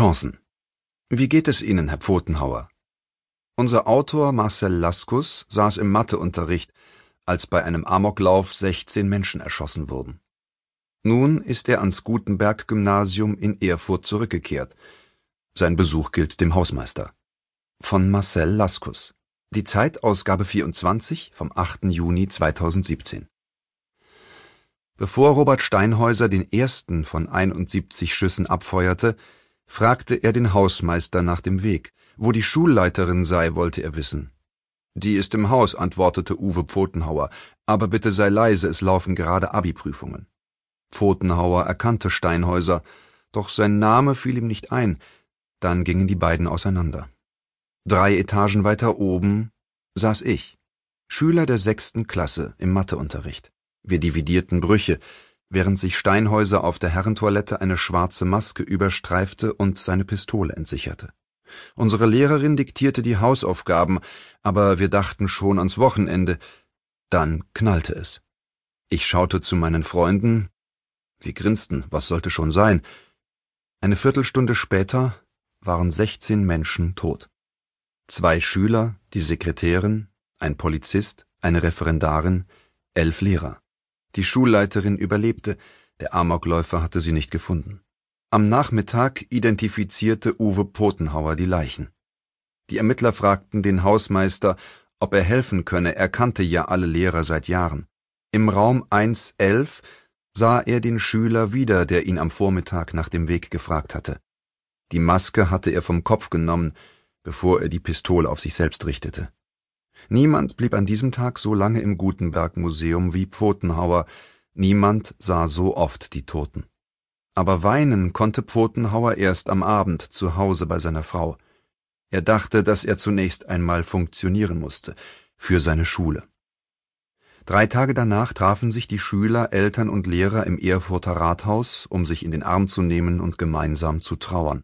Chancen. Wie geht es Ihnen, Herr Pfotenhauer? Unser Autor Marcel Laskus saß im Matheunterricht, als bei einem Amoklauf 16 Menschen erschossen wurden. Nun ist er ans Gutenberg-Gymnasium in Erfurt zurückgekehrt. Sein Besuch gilt dem Hausmeister. Von Marcel Laskus. Die Zeit Ausgabe 24 vom 8. Juni 2017. Bevor Robert Steinhäuser den ersten von 71 Schüssen abfeuerte, fragte er den Hausmeister nach dem Weg. Wo die Schulleiterin sei, wollte er wissen. Die ist im Haus, antwortete Uwe Pfotenhauer, aber bitte sei leise, es laufen gerade Abi-Prüfungen. Pfotenhauer erkannte Steinhäuser, doch sein Name fiel ihm nicht ein, dann gingen die beiden auseinander. Drei Etagen weiter oben saß ich, Schüler der sechsten Klasse im Matheunterricht. Wir dividierten Brüche, während sich Steinhäuser auf der Herrentoilette eine schwarze Maske überstreifte und seine Pistole entsicherte. Unsere Lehrerin diktierte die Hausaufgaben, aber wir dachten schon ans Wochenende. Dann knallte es. Ich schaute zu meinen Freunden. Wir grinsten, was sollte schon sein. Eine Viertelstunde später waren sechzehn Menschen tot. Zwei Schüler, die Sekretärin, ein Polizist, eine Referendarin, elf Lehrer. Die Schulleiterin überlebte, der Amokläufer hatte sie nicht gefunden. Am Nachmittag identifizierte Uwe Potenhauer die Leichen. Die Ermittler fragten den Hausmeister, ob er helfen könne, er kannte ja alle Lehrer seit Jahren. Im Raum 111 sah er den Schüler wieder, der ihn am Vormittag nach dem Weg gefragt hatte. Die Maske hatte er vom Kopf genommen, bevor er die Pistole auf sich selbst richtete. Niemand blieb an diesem Tag so lange im Gutenberg-Museum wie Pfotenhauer, niemand sah so oft die Toten. Aber weinen konnte Pfotenhauer erst am Abend zu Hause bei seiner Frau. Er dachte, dass er zunächst einmal funktionieren musste, für seine Schule. Drei Tage danach trafen sich die Schüler, Eltern und Lehrer im Erfurter Rathaus, um sich in den Arm zu nehmen und gemeinsam zu trauern.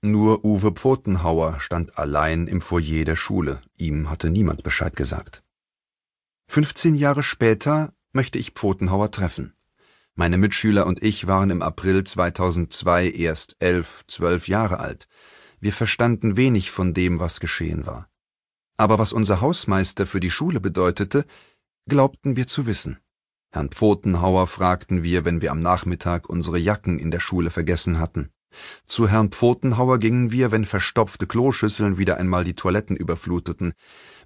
Nur Uwe Pfotenhauer stand allein im Foyer der Schule, ihm hatte niemand Bescheid gesagt. 15 Jahre später möchte ich Pfotenhauer treffen. Meine Mitschüler und ich waren im April 2002 erst elf, zwölf Jahre alt. Wir verstanden wenig von dem, was geschehen war. Aber was unser Hausmeister für die Schule bedeutete, glaubten wir zu wissen. Herrn Pfotenhauer fragten wir, wenn wir am Nachmittag unsere Jacken in der Schule vergessen hatten. Zu Herrn Pfotenhauer gingen wir, wenn verstopfte Kloschüsseln wieder einmal die Toiletten überfluteten.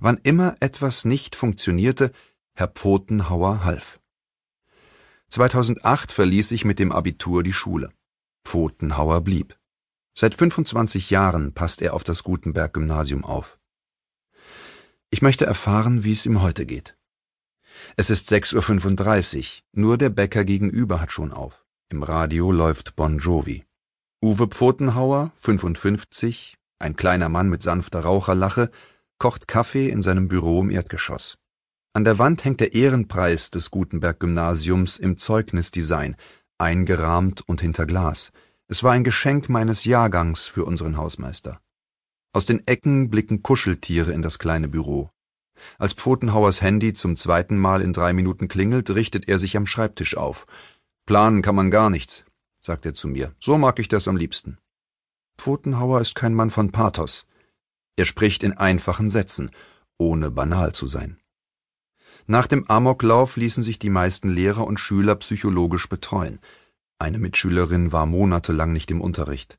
Wann immer etwas nicht funktionierte, Herr Pfotenhauer half. 2008 verließ ich mit dem Abitur die Schule. Pfotenhauer blieb. Seit 25 Jahren passt er auf das Gutenberg-Gymnasium auf. Ich möchte erfahren, wie es ihm heute geht. Es ist 6.35 Uhr, nur der Bäcker gegenüber hat schon auf. Im Radio läuft Bon Jovi. Uwe Pfotenhauer, 55, ein kleiner Mann mit sanfter Raucherlache, kocht Kaffee in seinem Büro im Erdgeschoss. An der Wand hängt der Ehrenpreis des Gutenberg-Gymnasiums im Zeugnisdesign, eingerahmt und hinter Glas. Es war ein Geschenk meines Jahrgangs für unseren Hausmeister. Aus den Ecken blicken Kuscheltiere in das kleine Büro. Als Pfotenhauers Handy zum zweiten Mal in drei Minuten klingelt, richtet er sich am Schreibtisch auf. Planen kann man gar nichts sagt er zu mir. So mag ich das am liebsten. Pfotenhauer ist kein Mann von Pathos. Er spricht in einfachen Sätzen, ohne banal zu sein. Nach dem Amoklauf ließen sich die meisten Lehrer und Schüler psychologisch betreuen. Eine Mitschülerin war monatelang nicht im Unterricht.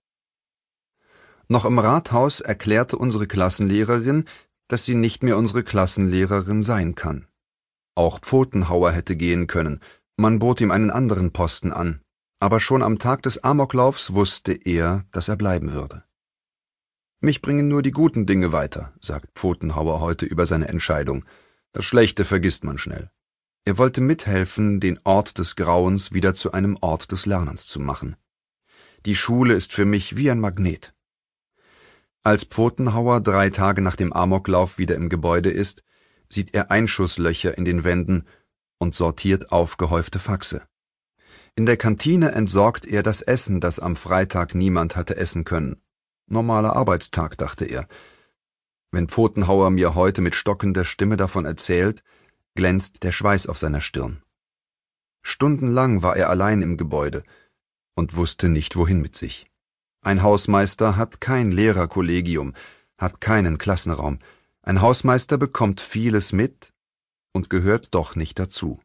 Noch im Rathaus erklärte unsere Klassenlehrerin, dass sie nicht mehr unsere Klassenlehrerin sein kann. Auch Pfotenhauer hätte gehen können, man bot ihm einen anderen Posten an, aber schon am Tag des Amoklaufs wusste er, dass er bleiben würde. Mich bringen nur die guten Dinge weiter, sagt Pfotenhauer heute über seine Entscheidung. Das Schlechte vergisst man schnell. Er wollte mithelfen, den Ort des Grauens wieder zu einem Ort des Lernens zu machen. Die Schule ist für mich wie ein Magnet. Als Pfotenhauer drei Tage nach dem Amoklauf wieder im Gebäude ist, sieht er Einschusslöcher in den Wänden und sortiert aufgehäufte Faxe. In der Kantine entsorgt er das Essen, das am Freitag niemand hatte essen können. Normaler Arbeitstag, dachte er. Wenn Pfotenhauer mir heute mit stockender Stimme davon erzählt, glänzt der Schweiß auf seiner Stirn. Stundenlang war er allein im Gebäude und wusste nicht wohin mit sich. Ein Hausmeister hat kein Lehrerkollegium, hat keinen Klassenraum. Ein Hausmeister bekommt vieles mit und gehört doch nicht dazu.